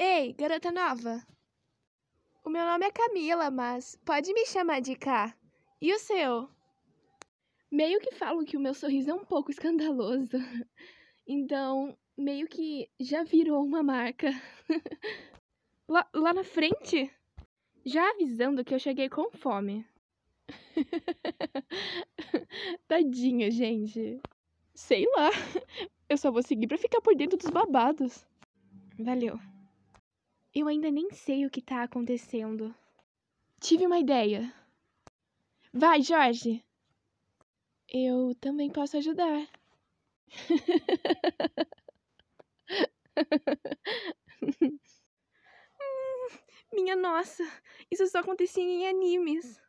Ei, garota nova. O meu nome é Camila, mas pode me chamar de K. E o seu? Meio que falo que o meu sorriso é um pouco escandaloso. Então, meio que já virou uma marca. lá, lá na frente? Já avisando que eu cheguei com fome. Tadinha, gente. Sei lá. Eu só vou seguir pra ficar por dentro dos babados. Valeu. Eu ainda nem sei o que tá acontecendo. Tive uma ideia. Vai, Jorge. Eu também posso ajudar. Minha nossa, isso só acontecia em animes.